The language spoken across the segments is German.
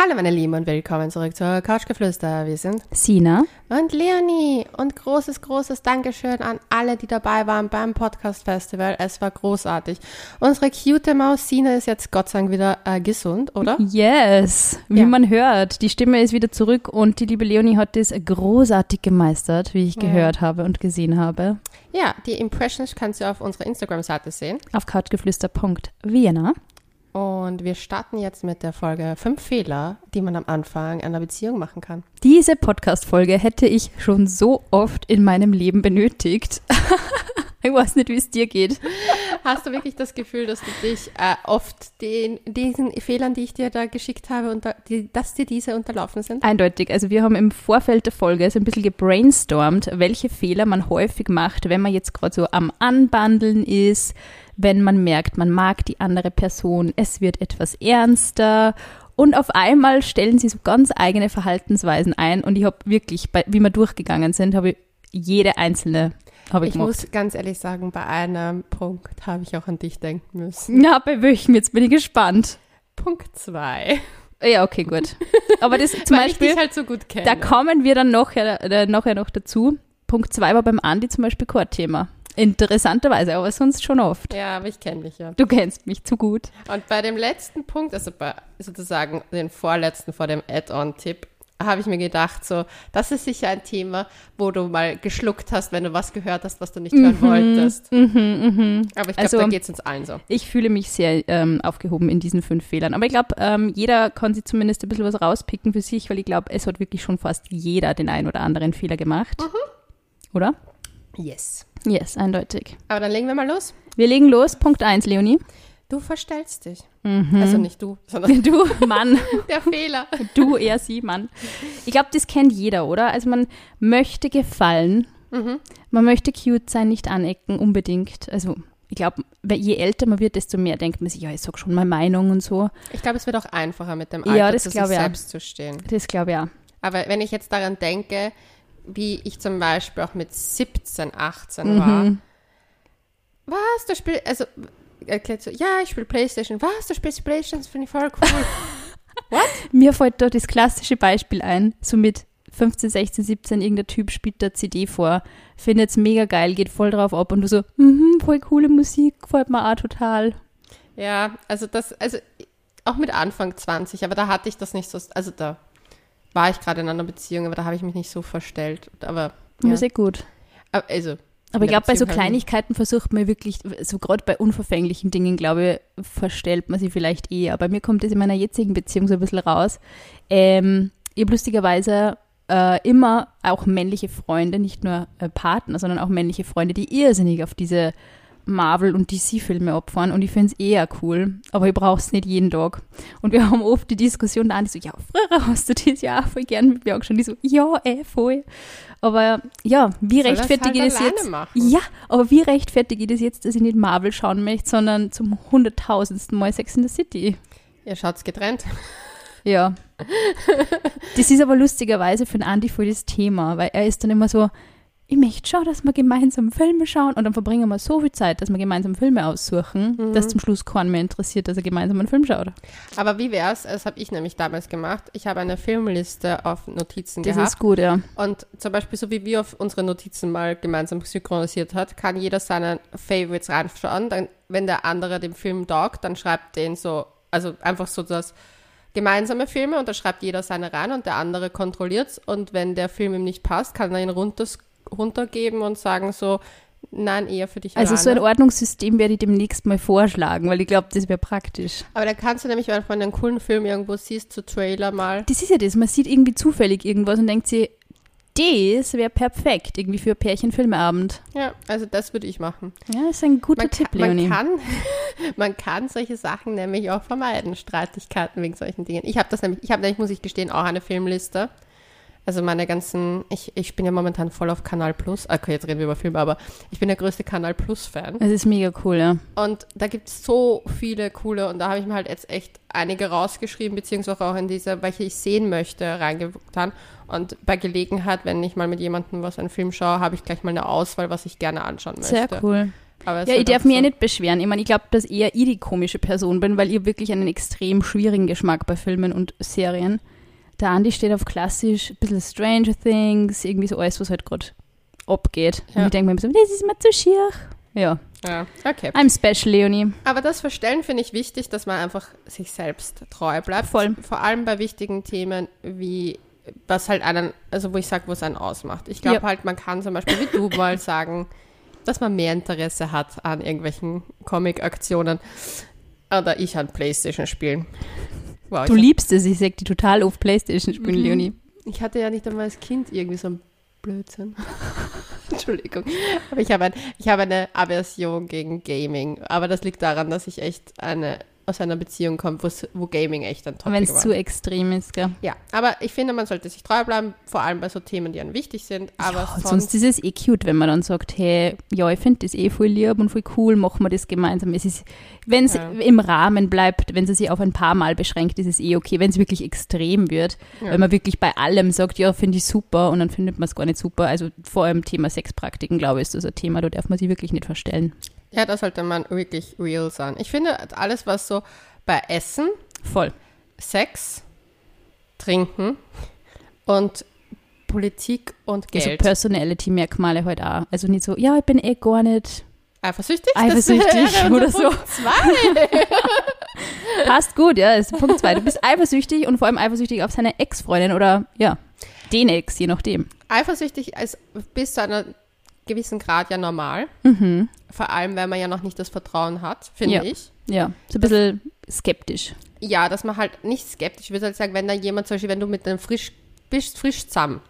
Hallo meine Lieben und willkommen zurück zur Couchgeflüster. Wir sind Sina. und Leonie und großes, großes Dankeschön an alle, die dabei waren beim Podcast Festival. Es war großartig. Unsere cute Maus Sina ist jetzt Gott sei Dank wieder äh, gesund, oder? Yes, wie Ja. man hört. Die Stimme ist wieder zurück und die liebe Leonie hat das großartig gemeistert, wie ich gehört habe und gesehen habe. Ja, die Impressions kannst du auf unserer Instagram-Seite sehen. Auf couchgeflüster.vienna. Und wir starten jetzt mit der Folge fünf Fehler, die man am Anfang einer Beziehung machen kann. Diese Podcast-Folge hätte ich schon so oft in meinem Leben benötigt. ich weiß nicht, wie es dir geht. Hast du wirklich das Gefühl, dass du dich äh, oft den, diesen Fehlern, die ich dir da geschickt habe, unter, die, dass dir diese unterlaufen sind? Eindeutig. Also wir haben im Vorfeld der Folge so ein bisschen gebrainstormt, welche Fehler man häufig macht, wenn man jetzt gerade so am Anbandeln ist, wenn man merkt, man mag die andere Person, es wird etwas ernster und auf einmal stellen sie so ganz eigene Verhaltensweisen ein und ich habe wirklich, bei, wie wir durchgegangen sind, habe ich jede einzelne habe ich, Ich gemacht. muss ganz ehrlich sagen, bei einem Punkt habe ich auch an dich denken müssen. Ja, bei welchem? Jetzt bin ich gespannt. Punkt zwei. Ja, okay, gut. Aber das zum Beispiel... halt so. Da kommen wir dann nachher, äh, nachher noch dazu. Punkt zwei war beim Andi zum Beispiel kein Thema. Interessanterweise, aber sonst schon oft. ja, aber ich kenne dich ja. Du kennst mich zu gut. Und bei dem letzten Punkt, also bei sozusagen den vorletzten vor dem Add-on-Tipp, habe ich mir gedacht, so, das ist sicher ein Thema, wo du mal geschluckt hast, wenn du was gehört hast, was du nicht hören wolltest. Aber ich glaube, Also- da geht es uns allen so. Ich fühle mich sehr ähm, aufgehoben in diesen fünf Fehlern. Aber ich glaube, ähm, jeder kann sich zumindest ein bisschen was rauspicken für sich, weil ich glaube, es hat wirklich schon fast jeder den einen oder anderen Fehler gemacht. Oder? Yes. Yes, eindeutig. Aber dann legen wir mal los. Wir legen los. Punkt eins, Leonie. Du verstellst dich. Also nicht du, sondern Du, Mann. der Fehler. Du, er, sie, Mann. Ich glaube, das kennt jeder, oder? Also man möchte gefallen, man möchte cute sein, nicht anecken, unbedingt. Also ich glaube, je älter man wird, desto mehr denkt man sich, ja, ich sag schon meine Meinung und so. Ich glaube, es wird auch einfacher mit dem Ja, Alter, das zu sich auch. selbst zu stehen. Das glaube ich auch. Aber wenn ich jetzt daran denke, wie ich zum Beispiel auch mit 17, 18 Mhm. war, was, du spielst, also, erklärt so, ja, ich spiele Playstation, was, du spielst Playstation, das finde ich voll cool. Mir fällt da das klassische Beispiel ein, so mit 15, 16, 17, irgendein Typ spielt da CD vor, findet es mega geil, geht voll drauf ab und du so, mhm, voll coole Musik, gefällt mir auch total. ja, also das, also, auch mit Anfang 20, aber da hatte ich das nicht so, also da war ich gerade in einer Beziehung, aber da habe ich mich nicht so verstellt, aber, Ja. Sehr gut. Aber, also, Aber ich glaube, bei so halt Kleinigkeiten versucht man wirklich, so gerade bei unverfänglichen Dingen, glaube ich, verstellt man sie vielleicht eher. Bei mir kommt das in meiner jetzigen Beziehung so ein bisschen raus. Ähm, ich habe lustigerweise äh, immer auch männliche Freunde, nicht nur äh, Partner, sondern auch männliche Freunde, die irrsinnig auf diese Marvel- und DC-Filme opfern und ich finde es eher cool, aber ich brauche es nicht jeden Tag. Und wir haben oft die Diskussion da die so, ja, früher hast du das ja auch voll gern mit mir angeschaut. Die so, ja, eh, voll. Aber ja, wie Soll das rechtfertige halt ich das jetzt? machen. Ja, aber wie rechtfertige ich das jetzt, dass ich nicht Marvel schauen möchte, sondern zum hunderttausendsten Mal Sex in the City? Ihr schaut's getrennt. Ja. Das ist aber lustigerweise für den Andi voll das Thema, weil er ist dann immer so, ich möchte schon, dass wir gemeinsam Filme schauen und dann verbringen wir so viel Zeit, dass wir gemeinsam Filme aussuchen, Mhm. dass zum Schluss keinen mehr interessiert, dass er gemeinsam einen Film schaut. Aber wie wär's, das habe ich nämlich damals gemacht, ich habe eine Filmliste auf Notizen Das gehabt. ist gut, ja. Und zum Beispiel, so wie wir auf unsere Notizen mal gemeinsam synchronisiert hat, kann jeder seine Favorites reinschauen. Dann, wenn der andere dem Film taugt, dann schreibt den so, also einfach so das gemeinsame Filme und da schreibt jeder seine rein und der andere kontrolliert's. Und wenn der Film ihm nicht passt, kann er ihn runters, runtergeben und sagen so, nein, eher für dich Also so ein alleine. Ordnungssystem werde ich demnächst mal vorschlagen, weil ich glaube, das wäre praktisch. Aber da kannst du nämlich, wenn du einen coolen Film irgendwo siehst, zu Trailer mal, Das ist ja das, man sieht irgendwie zufällig irgendwas und denkt sich, das wäre perfekt, irgendwie für Pärchen-Filmeabend. ja, also das würde ich machen. Ja, das ist ein guter man Tipp, kann, man Leonie. kann, man kann solche Sachen nämlich auch vermeiden, Streitigkeiten wegen solchen Dingen. Ich habe das nämlich, ich habe nämlich, muss ich gestehen, auch eine Filmliste. Also meine ganzen, ich, ich bin ja momentan voll auf Kanal Plus. Okay, jetzt reden wir über Filme, aber ich bin der größte Kanal Plus-Fan. Es ist mega cool, ja. Und da gibt es so viele coole und da habe ich mir halt jetzt echt einige rausgeschrieben, beziehungsweise auch in diese, welche ich sehen möchte, reingetan. Und bei Gelegenheit, wenn ich mal mit jemandem was einen Film schaue, habe ich gleich mal eine Auswahl, was ich gerne anschauen möchte. Sehr cool. Ja, ich darf mich ja so- nicht beschweren. Ich meine, ich glaube, dass eher ich die komische Person bin, weil ich wirklich einen extrem schwierigen Geschmack bei Filmen und Serien. Der Andi steht auf klassisch, ein bisschen Stranger Things, irgendwie so alles, was halt gerade abgeht. Ja. Und ich denke mir so, das ist mir zu schier. Ja, Ja, okay. I'm special, Leonie. Aber das Verstellen finde ich wichtig, dass man einfach sich selbst treu bleibt. Voll. Vor allem bei wichtigen Themen wie was halt einen, also wo ich sage, wo es einen ausmacht. Ich glaube Ja. halt, man kann zum Beispiel wie du mal sagen, dass man mehr Interesse hat an irgendwelchen Comic-Aktionen oder ich an Playstation-Spielen. Wow, Du liebst es, ich sag die total auf Playstation spielen, Mhm. Leonie. ich hatte ja nicht einmal als Kind irgendwie so ein Blödsinn. Entschuldigung. Aber ich habe, ein, ich habe eine Aversion gegen Gaming. Aber das liegt daran, dass ich echt eine, aus einer Beziehung komme, wo's- wo Gaming echt ein Topic Wenn es zu extrem ist, gell? ja, aber ich finde, man sollte sich treu bleiben, vor allem bei so Themen, die einem wichtig sind. Aber ja, sonst, sonst ist es eh cute, wenn man dann sagt, hey, ja, ich finde das eh voll lieb und voll cool, machen wir das gemeinsam. Es ist, wenn es Ja. im Rahmen bleibt, wenn es sich auf ein paar Mal beschränkt, ist es eh okay. Wenn es wirklich extrem wird, Ja. wenn man wirklich bei allem sagt, ja, finde ich super und dann findet man es gar nicht super. Also vor allem Thema Sexpraktiken, glaube ich, ist das ein Thema, da darf man sich wirklich nicht verstellen. Ja, da sollte man wirklich real sein. Ich finde, alles, was so bei Essen, Voll. Sex, Trinken und Politik und Also Geld. Personality-Merkmale halt auch. Also nicht so, ja, ich bin eh gar nicht Eifersüchtig? eifersüchtig oder so. Punkt Zwei. Passt gut, ja, ist Punkt zwei. Du bist eifersüchtig und vor allem eifersüchtig auf seine Ex-Freundin oder ja, den Ex, je nachdem. Eifersüchtig ist bis zu einer gewissen Grad ja normal. Mhm. Vor allem, wenn man ja noch nicht das Vertrauen hat, finde Ja. ich. Ja, so ein bisschen skeptisch. Ja, dass man halt nicht skeptisch, ich würde halt sagen, wenn da jemand zum Beispiel, wenn du mit einem frisch, bist frisch zusammen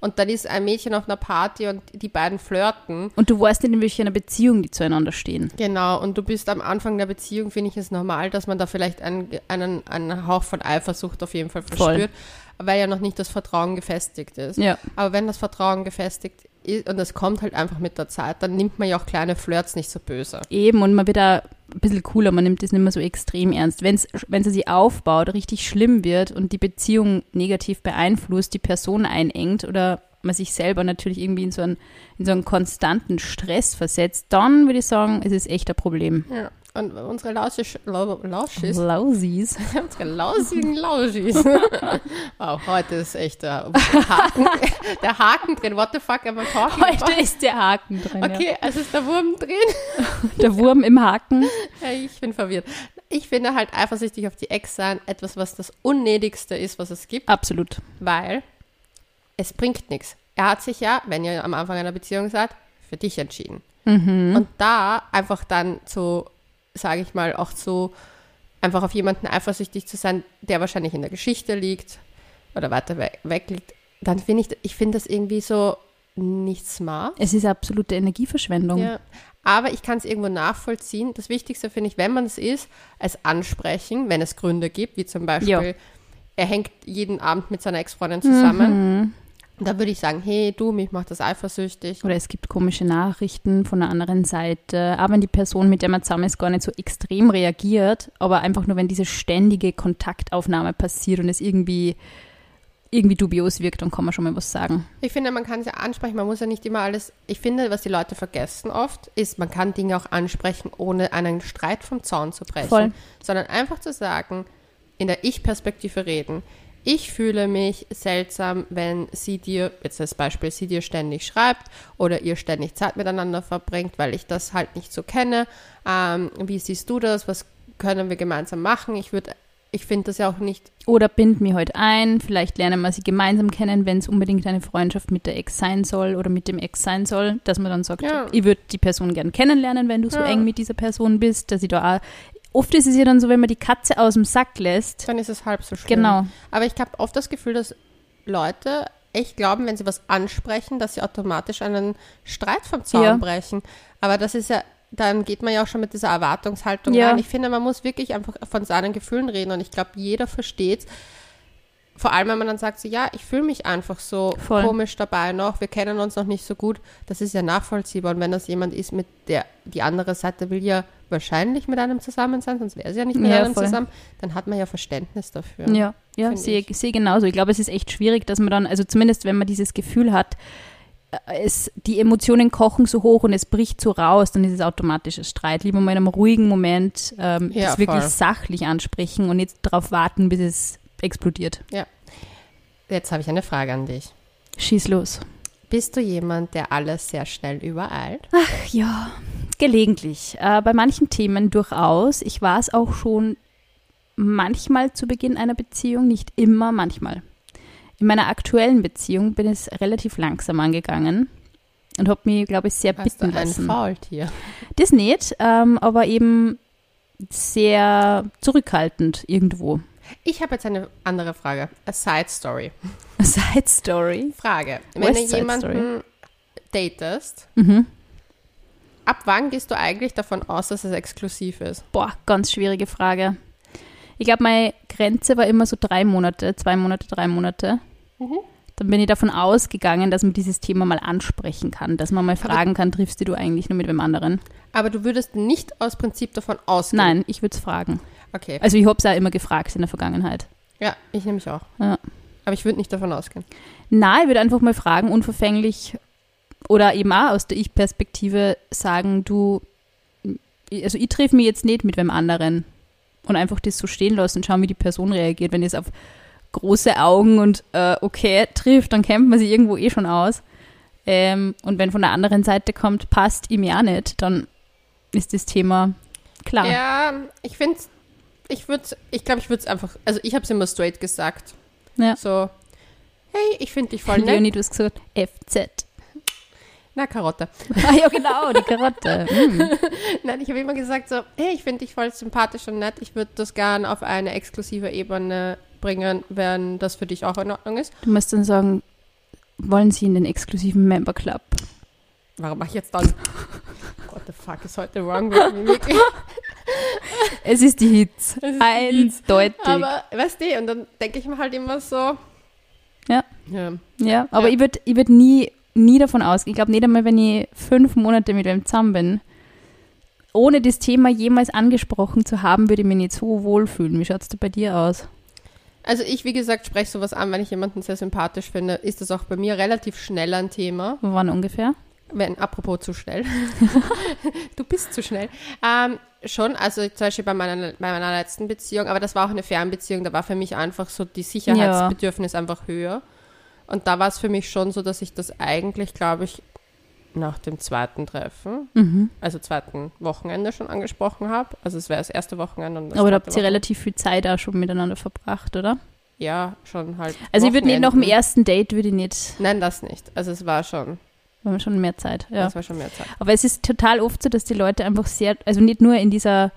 und dann ist ein Mädchen auf einer Party und die beiden flirten, Und du weißt nicht, in welcher Beziehung die zueinander stehen. genau, und du bist am Anfang der Beziehung, finde ich es normal, dass man da vielleicht einen, einen, einen Hauch von Eifersucht auf jeden Fall Voll. verspürt, weil ja noch nicht das Vertrauen gefestigt ist. Ja. Aber wenn das Vertrauen gefestigt ist und es kommt halt einfach mit der Zeit, dann nimmt man ja auch kleine Flirts nicht so böse. Eben, und man wird da ein bisschen cooler, man nimmt das nicht mehr so extrem ernst. Wenn es sich aufbaut, richtig schlimm wird und die Beziehung negativ beeinflusst, die Person einengt oder man sich selber natürlich irgendwie in so einen, in so einen konstanten Stress versetzt, dann würde ich sagen, es ist echt ein Problem. Ja. Und unsere Lauschis, Lau- Lauschis Lausies. Unsere lausigen Lauschis. wow, heute ist echt der Haken, der Haken drin. What the fuck am I talking Heute about? ist der Haken drin. Okay, es ist der Wurm drin. Ja. Der Wurm im Haken. Ja, ich bin verwirrt. Ich finde halt eifersüchtig auf die Ex sein etwas, was das Unnötigste ist, was es gibt, Absolut. weil es bringt nichts. Er hat sich ja, wenn ihr am Anfang einer Beziehung seid, für dich entschieden. Mhm. Und da einfach dann zu, sage ich mal, auch zu einfach auf jemanden eifersüchtig zu sein, der wahrscheinlich in der Geschichte liegt oder weiter weg, weg liegt, dann finde ich, ich finde das irgendwie so nicht smart. Es ist absolute Energieverschwendung. Ja. Aber ich kann es irgendwo nachvollziehen. Das Wichtigste finde ich, wenn man es ist, es ansprechen, wenn es Gründe gibt, wie zum Beispiel, Ja. er hängt jeden Abend mit seiner Ex-Freundin zusammen. Mhm. Da würde ich sagen, hey, du, mich macht das eifersüchtig. Oder es gibt komische Nachrichten von der anderen Seite. Aber wenn die Person, mit der man zusammen ist, gar nicht so extrem reagiert, aber einfach nur, wenn diese ständige Kontaktaufnahme passiert und es irgendwie, irgendwie dubios wirkt, dann kann man schon mal was sagen. Ich finde, man kann es ja ansprechen, man muss ja nicht immer alles. Ich finde, was die Leute vergessen oft, ist, man kann Dinge auch ansprechen, ohne einen Streit vom Zaun zu brechen. Voll. Sondern einfach zu sagen, in der Ich-Perspektive reden. Ich fühle mich seltsam, wenn sie dir, jetzt als Beispiel, sie dir ständig schreibt oder ihr ständig Zeit miteinander verbringt, weil ich das halt nicht so kenne. Ähm, wie siehst du das? Was können wir gemeinsam machen? Ich würde, ich finde das ja auch nicht Oder bind mich heute ein, vielleicht lernen wir sie gemeinsam kennen, wenn es unbedingt eine Freundschaft mit der Ex sein soll oder mit dem Ex sein soll, dass man dann sagt, Ja. ich würde die Person gern kennenlernen, wenn du so Ja. eng mit dieser Person bist, dass ich da auch, oft ist es ja dann so, wenn man die Katze aus dem Sack lässt. dann ist es halb so schlimm. Genau. Aber ich habe oft das Gefühl, dass Leute echt glauben, wenn sie was ansprechen, dass sie automatisch einen Streit vom Zaun Ja. brechen. Aber das ist ja, dann geht man ja auch schon mit dieser Erwartungshaltung Ja. rein. Ich finde, man muss wirklich einfach von seinen Gefühlen reden und ich glaube, jeder versteht Vor allem, wenn man dann sagt, so, ja, ich fühle mich einfach so Voll. komisch dabei noch, wir kennen uns noch nicht so gut, das ist ja nachvollziehbar. Und wenn das jemand ist, mit der die andere Seite will ja wahrscheinlich mit einem zusammen sein, sonst wäre sie ja nicht mit Ja, einem voll. zusammen, dann hat man ja Verständnis dafür. Ja, ja, sehe ich. sehe genauso. Ich glaube, es ist echt schwierig, dass man dann, also zumindest wenn man dieses Gefühl hat, äh, es, die Emotionen kochen so hoch und es bricht so raus, dann ist es automatisches Streit. Lieber mal in einem ruhigen Moment ähm, Ja, das wirklich voll. sachlich ansprechen und nicht darauf warten, bis es explodiert. Jetzt habe ich eine Frage an dich. Schieß los. Bist du jemand, der alles sehr schnell übereilt? Ach ja, gelegentlich. Äh, bei manchen Themen durchaus. Ich war es auch schon manchmal zu Beginn einer Beziehung, nicht immer, manchmal. In meiner aktuellen Beziehung bin ich relativ langsam angegangen und habe mich, glaube ich, sehr Hast du bitten ein lassen. Faultier? Das nicht, ähm, aber eben sehr zurückhaltend irgendwo. Ich habe jetzt eine andere Frage. A Side Story. Side Story. Frage. Wenn du jemanden datest, Mhm. ab wann gehst du eigentlich davon aus, dass es exklusiv ist? Boah, ganz schwierige Frage. Ich glaube, meine Grenze war immer so drei Monate, zwei Monate, drei Monate. Mhm. Dann bin ich davon ausgegangen, dass man dieses Thema mal ansprechen kann, dass man mal fragen kann, triffst du eigentlich nur mit wem anderen? Aber du würdest nicht aus Prinzip davon ausgehen. Nein, ich würde es fragen. Okay. Also ich habe es auch immer gefragt in der Vergangenheit. Ja, ich nämlich auch. Ja. Aber ich würde nicht davon ausgehen. Nein, ich würde einfach mal fragen, unverfänglich oder eben auch aus der Ich-Perspektive sagen, du, also ich treffe mich jetzt nicht mit wem anderen und einfach das so stehen lassen und schauen, wie die Person reagiert. Wenn es auf große Augen und äh, okay trifft, dann kennt man sich irgendwo eh schon aus. Ähm, und wenn von der anderen Seite kommt, passt ihm ja nicht, dann ist das Thema klar. Ja, ich finde, ich würde, ich glaube, ich würde es einfach, also ich habe es immer straight gesagt. Ja. So, hey, ich finde dich voll nett. Leonie, du hast gesagt, FZ. Na, Karotte. ah ja, genau, die Karotte. Mm. Nein, ich habe immer gesagt so, hey, ich finde dich voll sympathisch und nett. Ich würde das gern auf eine exklusive Ebene bringen, wenn das für dich auch in Ordnung ist. Du musst dann sagen, wollen Sie in den exklusiven Member Club? Warum mache ich jetzt dann? What the fuck is heute wrong with me? Es ist die Hits. Es ist die Hits. Eindeutig. Aber, weißt du, und dann denke ich mir halt immer so. Ja. ja. ja, aber Ja. ich würde ich würd nie, nie davon ausgehen. Ich glaube nicht einmal, wenn ich fünf Monate mit wem zusammen bin, ohne das Thema jemals angesprochen zu haben, würde ich mich nicht so wohlfühlen. Wie schaut es da bei dir aus? Also ich, wie gesagt, spreche sowas an, wenn ich jemanden sehr sympathisch finde, ist das auch bei mir relativ schnell ein Thema. Wann ungefähr? Wenn, apropos zu schnell. du bist zu schnell. Ähm, schon, also zum Beispiel bei meiner, bei meiner letzten Beziehung, aber das war auch eine Fernbeziehung, da war für mich einfach so die Sicherheitsbedürfnis einfach höher. Und da war es für mich schon so, dass ich das eigentlich, glaube ich, nach dem zweiten Treffen, Mhm. also zweiten Wochenende schon angesprochen habe. Also es wäre das erste Wochenende. Und das Aber da habt ihr relativ viel Zeit auch schon miteinander verbracht, oder? Ja, schon halt. Also ich würde nicht nach dem ersten Date, würde ich nicht, Nein, das nicht. Also es war schon, wir haben schon mehr Zeit. Ja. das war schon mehr Zeit. Aber es ist total oft so, dass die Leute einfach sehr, also nicht nur in dieser,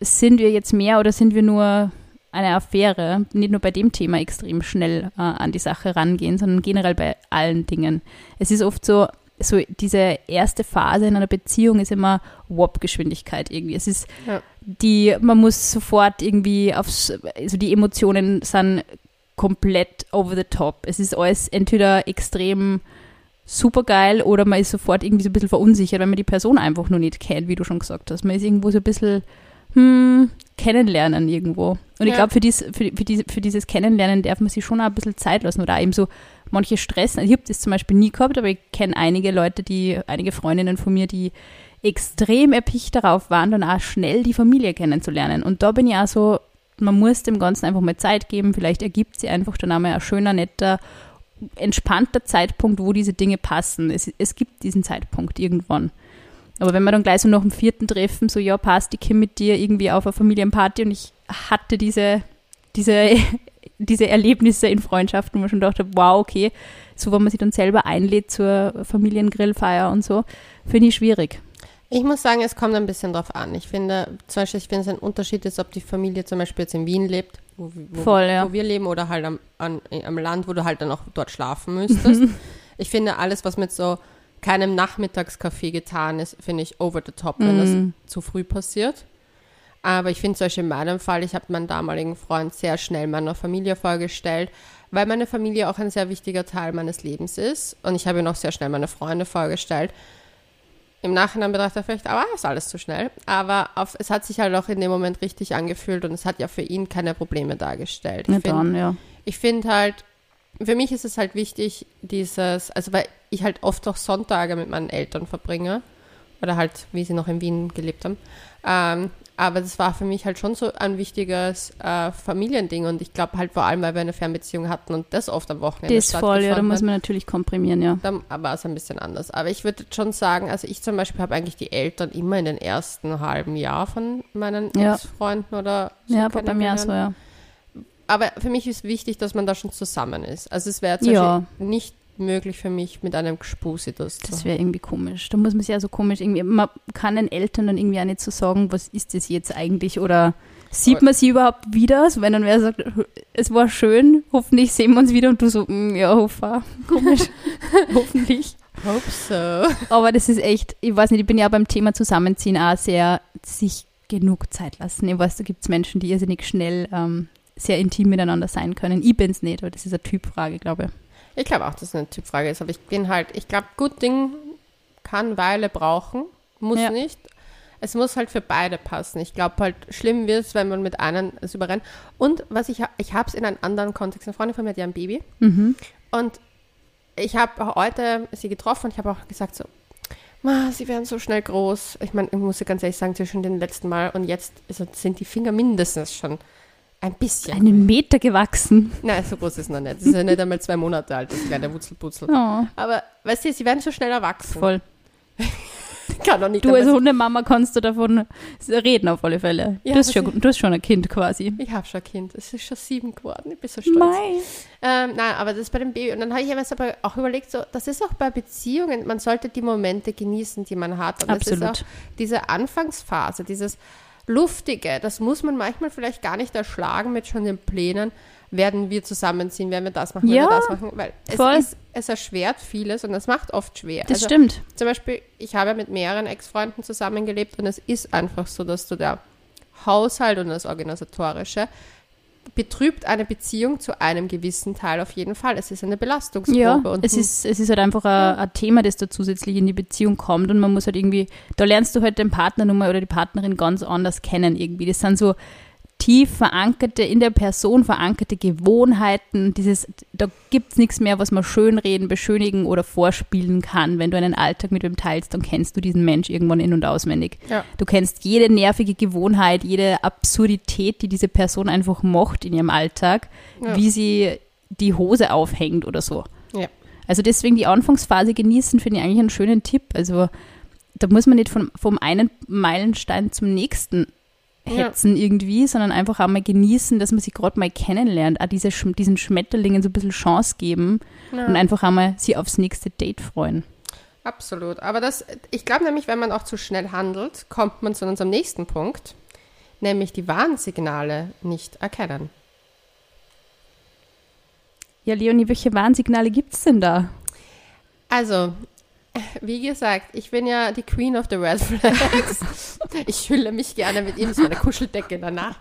sind wir jetzt mehr oder sind wir nur eine Affäre, nicht nur bei dem Thema extrem schnell äh, an die Sache rangehen, sondern generell bei allen Dingen. Es ist oft so, so diese erste Phase in einer Beziehung ist immer Warp-Geschwindigkeit irgendwie. Es ist Ja. die, man muss sofort irgendwie aufs, also die Emotionen sind komplett over the top. Es ist alles entweder extrem super geil oder man ist sofort irgendwie so ein bisschen verunsichert, wenn man die Person einfach nur nicht kennt, wie du schon gesagt hast. Man ist irgendwo so ein bisschen hm, kennenlernen irgendwo. Und ich Ja. glaube, für, dies, für, für, diese, für dieses Kennenlernen darf man sich schon auch ein bisschen Zeit lassen oder auch eben so manche Stress. Ich habe das zum Beispiel nie gehabt, aber ich kenne einige Leute, die, einige Freundinnen von mir, die extrem erpicht darauf waren, dann auch schnell die Familie kennenzulernen. Und da bin ich auch so, man muss dem Ganzen einfach mal Zeit geben. Vielleicht ergibt sie einfach dann einmal ein schöner, netter, entspannter Zeitpunkt, wo diese Dinge passen. Es, es gibt diesen Zeitpunkt irgendwann. Aber wenn wir dann gleich so nach dem vierten Treffen so, ja, passt, ich komme mit dir irgendwie auf eine Familienparty und ich hatte diese, diese, diese Erlebnisse in Freundschaften, wo man schon dachte, wow, okay, so wenn man sich dann selber einlädt zur Familiengrillfeier und so, finde ich schwierig. Ich muss sagen, es kommt ein bisschen drauf an. Ich finde, zum Beispiel, ich finde es ein Unterschied ist, ob die Familie zum Beispiel jetzt in Wien lebt, wo, wo, Voll, ja. wo wir leben, oder halt am, an, am Land, wo du halt dann auch dort schlafen müsstest. ich finde, alles, was mit so keinem Nachmittagskaffee getan ist, finde ich over the top, wenn Mm. das zu früh passiert. Aber ich finde zum Beispiel in meinem Fall, ich habe meinen damaligen Freund sehr schnell meiner Familie vorgestellt, weil meine Familie auch ein sehr wichtiger Teil meines Lebens ist. Und ich habe ihn auch sehr schnell meine Freunde vorgestellt. Im Nachhinein betrachtet er vielleicht, aber ist alles zu schnell. Aber auf, es hat sich halt auch in dem Moment richtig angefühlt und es hat ja für ihn keine Probleme dargestellt. Ich finde ja. ich finde halt, für mich ist es halt wichtig, dieses, also weil ich halt oft auch Sonntage mit meinen Eltern verbringe. Oder halt, wie sie noch in Wien gelebt haben. Ähm, aber das war für mich halt schon so ein wichtiges äh, Familiending und ich glaube halt vor allem, weil wir eine Fernbeziehung hatten und das oft am Wochenende Das ist voll, ja, da muss man natürlich komprimieren, ja. Dann war es ein bisschen anders. Aber ich würde schon sagen, also ich zum Beispiel habe eigentlich die Eltern immer in den ersten halben Jahr von meinen Ja. Ex-Freunden oder so Ja, bei mir auch so, ja. Aber für mich ist wichtig, dass man da schon zusammen ist. Also es wäre zum Ja. Beispiel nicht möglich für mich mit einem Gspusi das wäre irgendwie komisch. Da muss man sich ja so komisch irgendwie, man kann den Eltern dann irgendwie auch nicht so sagen, was ist das jetzt eigentlich oder sieht man sie überhaupt wieder? So, wenn dann wer sagt, es war schön, hoffentlich sehen wir uns wieder und du so, "Mm, ja, hoffa, komisch, hoffentlich. Hope so. Aber das ist echt, ich weiß nicht, ich bin ja beim Thema Zusammenziehen auch sehr sich genug Zeit lassen. Ich weiß, da gibt es Menschen, die irrsinnig schnell ähm, sehr intim miteinander sein können. Ich bin's nicht, aber das ist eine Typfrage, glaube ich. Ich glaube auch, dass es eine Typfrage ist, aber ich bin halt, ich glaube, gut Ding kann Weile brauchen, muss Ja. nicht. Es muss halt für beide passen. Ich glaube halt, schlimm wird es, wenn man mit einem es überrennt. Und was ich, ich habe es in einem anderen Kontext. Eine Freundin von mir hat ja ein Baby Mhm. und ich habe heute sie getroffen und ich habe auch gesagt so, Ma, sie werden so schnell groß. Ich meine, ich muss ganz ehrlich sagen, zwischen den letzten Mal und jetzt sind die Finger mindestens schon ein bisschen. Einen Meter gewachsen. Nein, so groß ist noch nicht. Das ist ja nicht einmal zwei Monate alt, das kleine Wutzelputzel. Oh, Aber weißt du, sie werden so schnell erwachsen. voll. Kann doch nicht Du als Hundemama kannst du davon reden auf alle Fälle. Ja, du, hast schon, du hast schon ein Kind quasi. Ich habe schon ein Kind. Es ist schon sieben geworden. Ich bin so stolz. Ähm, nein, aber das ist bei dem Baby. Und dann habe ich mir aber auch überlegt, so, das ist auch bei Beziehungen, man sollte die Momente genießen, die man hat. Und das ist Absolut. auch diese Anfangsphase, dieses Luftige, das muss man manchmal vielleicht gar nicht erschlagen mit schon den Plänen, werden wir zusammenziehen, werden wir das machen, werden Ja, wir das machen. Weil es, voll. ist, es erschwert vieles und es macht oft schwer. Das Also, stimmt. Zum Beispiel, ich habe mit mehreren Ex-Freunden zusammengelebt und es ist einfach so, dass du der Haushalt und das Organisatorische betrübt eine Beziehung zu einem gewissen Teil auf jeden Fall. Es ist eine Belastungsprobe. Ja, und es ist, es ist halt einfach ein, ein Thema, das da zusätzlich in die Beziehung kommt und man muss halt irgendwie, da lernst du halt den Partner nun mal oder die Partnerin ganz anders kennen irgendwie. Das sind so tief verankerte, in der Person verankerte Gewohnheiten. Dieses, da gibt es nichts mehr, was man schönreden, beschönigen oder vorspielen kann. Wenn du einen Alltag mit wem teilst, dann kennst du diesen Mensch irgendwann in- und auswendig. Ja. Du kennst jede nervige Gewohnheit, jede Absurdität, die diese Person einfach macht in ihrem Alltag, Ja. wie sie die Hose aufhängt oder so. Ja. Also deswegen die Anfangsphase genießen, finde ich eigentlich einen schönen Tipp. Also da muss man nicht von, vom einen Meilenstein zum nächsten Ja. hetzen irgendwie, sondern einfach auch mal genießen, dass man sich gerade mal kennenlernt, auch diese, diesen Schmetterlingen so ein bisschen Chance geben Ja. und einfach einmal sie aufs nächste Date freuen. Absolut. Aber das, ich glaube nämlich, wenn man auch zu schnell handelt, kommt man zu unserem nächsten Punkt, nämlich die Warnsignale nicht erkennen. Ja, Leonie, welche Warnsignale gibt es denn da? Also, wie gesagt, ich bin ja die Queen of the Red Flags. ich hülle mich gerne mit ihm, so eine Kuscheldecke danach.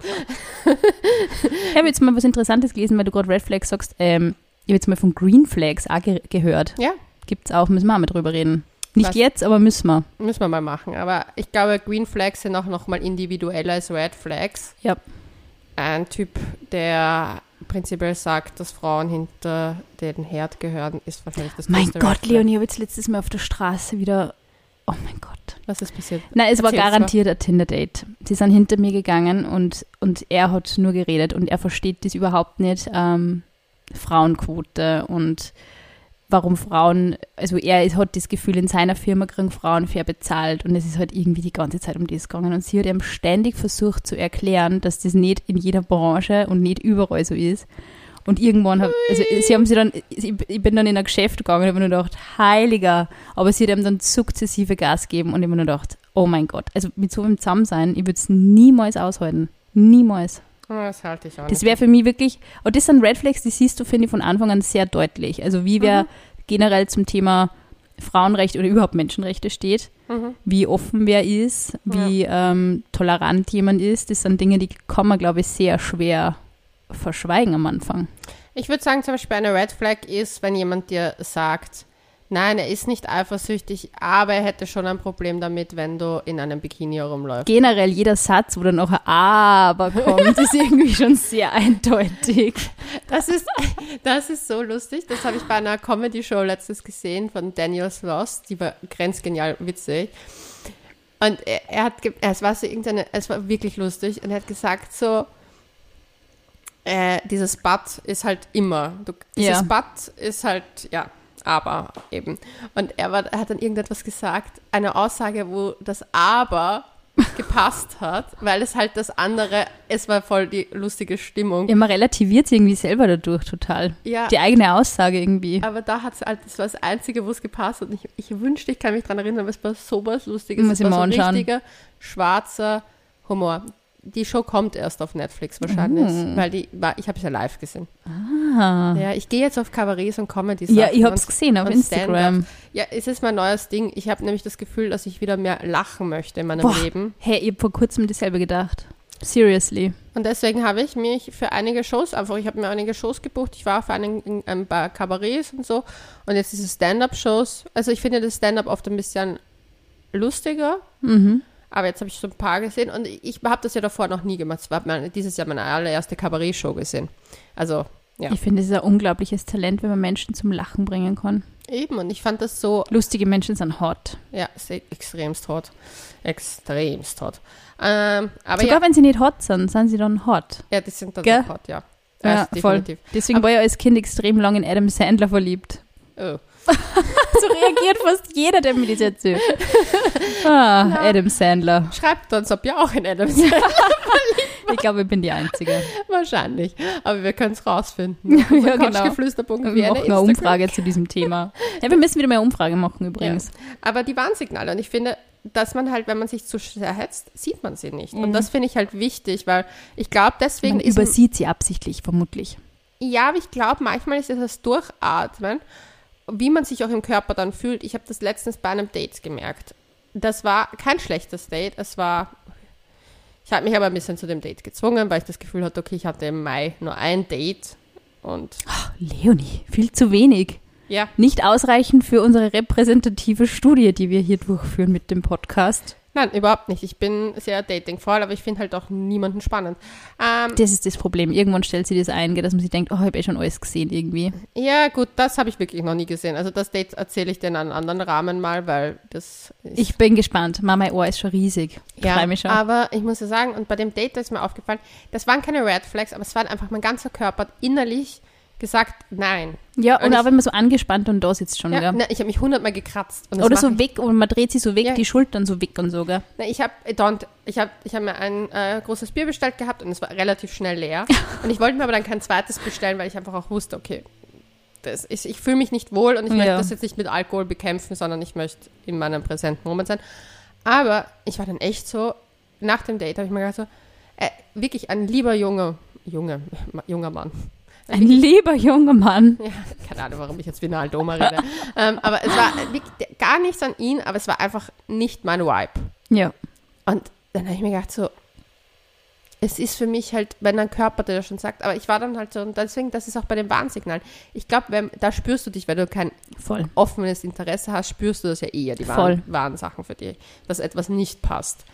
Ich habe jetzt mal was Interessantes gelesen, weil du gerade Red Flags sagst. Ähm, ich habe jetzt mal von Green Flags auch ge gehört. Ja, Gibt's auch, müssen wir auch mal drüber reden. Nicht Was? jetzt, aber müssen wir. müssen wir mal machen. Aber ich glaube, Green Flags sind auch noch mal individueller als Red Flags. Ja. Ein Typ, der prinzipiell sagt, dass Frauen hinter den Herd gehören, ist wahrscheinlich das Mein Gott, Red. Leonie, ich habe jetzt letztes Mal auf der Straße wieder. Oh mein Gott. Was ist passiert? Nein, es war Erzähl's garantiert ein Tinder-Date. Sie sind hinter mir gegangen und, und er hat nur geredet und er versteht das überhaupt nicht. Ähm, Frauenquote und warum Frauen, also er hat das Gefühl, in seiner Firma kriegen Frauen fair bezahlt und es ist halt irgendwie die ganze Zeit um das gegangen. Und sie hat ihm ständig versucht zu erklären, dass das nicht in jeder Branche und nicht überall so ist. Und irgendwann hat, also sie haben sie dann, ich, bin dann in ein Geschäft gegangen und habe mir nur gedacht, heiliger, aber sie hat ihm dann sukzessive Gas gegeben und ich habe mir nur gedacht, oh mein Gott, also mit so einem Zusammensein, ich würde es niemals aushalten. Niemals. Das halte ich auch Das wäre für mich wirklich, und das sind Red Flags, die siehst du, finde ich, von Anfang an sehr deutlich. Also wie wer Mhm. generell zum Thema Frauenrechte oder überhaupt Menschenrechte steht, Mhm. wie offen wer ist, wie ähm, tolerant jemand ist, das sind Dinge, die kann man, glaube ich, sehr schwer verschweigen am Anfang. Ich würde sagen, zum Beispiel eine Red Flag ist, wenn jemand dir sagt, Nein, er ist nicht eifersüchtig, aber er hätte schon ein Problem damit, wenn du in einem Bikini herumläufst. Generell jeder Satz, wo dann auch ein Aber kommt, ist irgendwie schon sehr eindeutig. Das ist, das ist so lustig. Das habe ich bei einer Comedy-Show letztes gesehen von Daniel Sloss. Die war grenzgenial witzig. Und er, er hat, es war so irgendeine, es war wirklich lustig. Und er hat gesagt so, äh, dieses But ist halt immer. Du, dieses Ja. But ist halt, ja, aber eben. Und er, war, er hat dann irgendetwas gesagt, eine Aussage, wo das Aber gepasst hat, weil es halt das andere, es war voll die lustige Stimmung. Ja, man relativiert irgendwie selber dadurch total. Ja. Die eigene Aussage irgendwie. Aber da hat es halt, das war das Einzige, wo es gepasst hat. Und ich, ich wünschte, ich kann mich dran erinnern, aber es war sowas Lustiges. Muss es war so anschauen. richtiger, schwarzer Humor. Die Show kommt erst auf Netflix wahrscheinlich, Oh. weil die war, ich habe es ja live gesehen. Ah. Ja, ich gehe jetzt auf Kabarets und comedy Ja, ich hab's gesehen auf Instagram. Ja, es ist mein neues Ding. Ich habe nämlich das Gefühl, dass ich wieder mehr lachen möchte in meinem Boah. Leben. Hey, ich hab vor kurzem dasselbe gedacht. Seriously. Und deswegen habe ich mich für einige Shows einfach, ich habe mir einige Shows gebucht. Ich war für einigen, ein paar Kabarets und so. Und jetzt diese Stand-up-Shows. Also ich finde das Stand-up oft ein bisschen lustiger. Mhm. Aber jetzt habe ich so ein paar gesehen und ich habe das ja davor noch nie gemacht. Es war meine, dieses Jahr meine allererste Kabarett-Show gesehen. Also, ja. Ich finde, es ist ein unglaubliches Talent, wenn man Menschen zum Lachen bringen kann. Eben, und ich fand das so, Lustige Menschen sind hot. ja, sehr extremst hot. Extremst hot. Ähm, aber Sogar ja, wenn sie nicht hot sind, sind sie dann hot. ja, die sind dann Gell? hot, ja. Ja, voll. definitiv. Deswegen Aber- war ich als Kind extrem lang in Adam Sandler verliebt. Oh. So reagiert fast jeder, der mir das erzählt. Ah, Adam Sandler. Schreibt uns, ob ihr auch in Adam seid. Ich glaube, ich bin die Einzige. Wahrscheinlich. Aber wir können es rausfinden. Ja, genau. Wir machen eine Instagram. Umfrage zu diesem Thema. Ja, wir müssen wieder mehr Umfrage machen übrigens. Aber die Warnsignale. Und ich finde, dass man halt, wenn man sich zu sehr hetzt, sieht man sie nicht. Und das finde ich halt wichtig, weil ich glaube, deswegen Mhm. Man übersieht sie absichtlich, vermutlich. Ja, aber ich glaube, manchmal ist es das Durchatmen, wie man sich auch im Körper dann fühlt. Ich habe das letztens bei einem Date gemerkt. Das war kein schlechtes Date. Es war. Ich habe mich aber ein bisschen zu dem Date gezwungen, weil ich das Gefühl hatte, okay, ich hatte im Mai nur ein Date. Und Leonie, viel zu wenig. ja, Nicht ausreichend für unsere repräsentative Studie, die wir hier durchführen mit dem Podcast. Nein, überhaupt nicht. Ich bin sehr datingvoll, aber ich finde halt auch niemanden spannend. Ähm, Das ist das Problem. Irgendwann stellt sie das ein, dass man sich denkt, oh, ich habe eh schon alles gesehen irgendwie. ja, gut, das habe ich wirklich noch nie gesehen. Also das Date erzähle ich dir in einem anderen Rahmen mal, weil das Ich bin gespannt. Mama, mein Ohr ist schon riesig. Ich Ja, mich schon. aber ich muss ja sagen, und bei dem Date da ist mir aufgefallen, das waren keine Red Flags, aber es war einfach mein ganzer Körper innerlich gesagt, nein. ja, und und ich- auch wenn man so angespannt und da sitzt schon, Ja, gell? na, ich habe mich hundertmal gekratzt. Oder so weg und man dreht sie so weg, Ja. die Schultern so weg und so, gell? Na, ich habe ich hab, ich hab mir ein äh, großes Bier bestellt gehabt und es war relativ schnell leer. und ich wollte mir aber dann kein zweites bestellen, weil ich einfach auch wusste, okay, das ist, ich fühle mich nicht wohl und ich möchte Ja. das jetzt nicht mit Alkohol bekämpfen, sondern ich möchte in meinem präsenten Moment sein. Aber ich war dann echt so, nach dem Date habe ich mir gedacht so, äh, wirklich ein lieber junger, Junge, junger Mann. Ein lieber junger Mann. Ja, keine Ahnung, warum ich jetzt wie eine Aldoma rede. ähm, aber es war gar nichts an ihn, aber es war einfach nicht mein Vibe. Ja. Und dann habe ich mir gedacht, so, es ist für mich halt, wenn dein Körper dir das schon sagt, aber ich war dann halt so, und deswegen, das ist auch bei den Warnsignalen. Ich glaube, da spürst du dich, weil du kein Voll. offenes Interesse hast, spürst du das ja eher, die Voll. Warnsachen für dich, dass etwas nicht passt.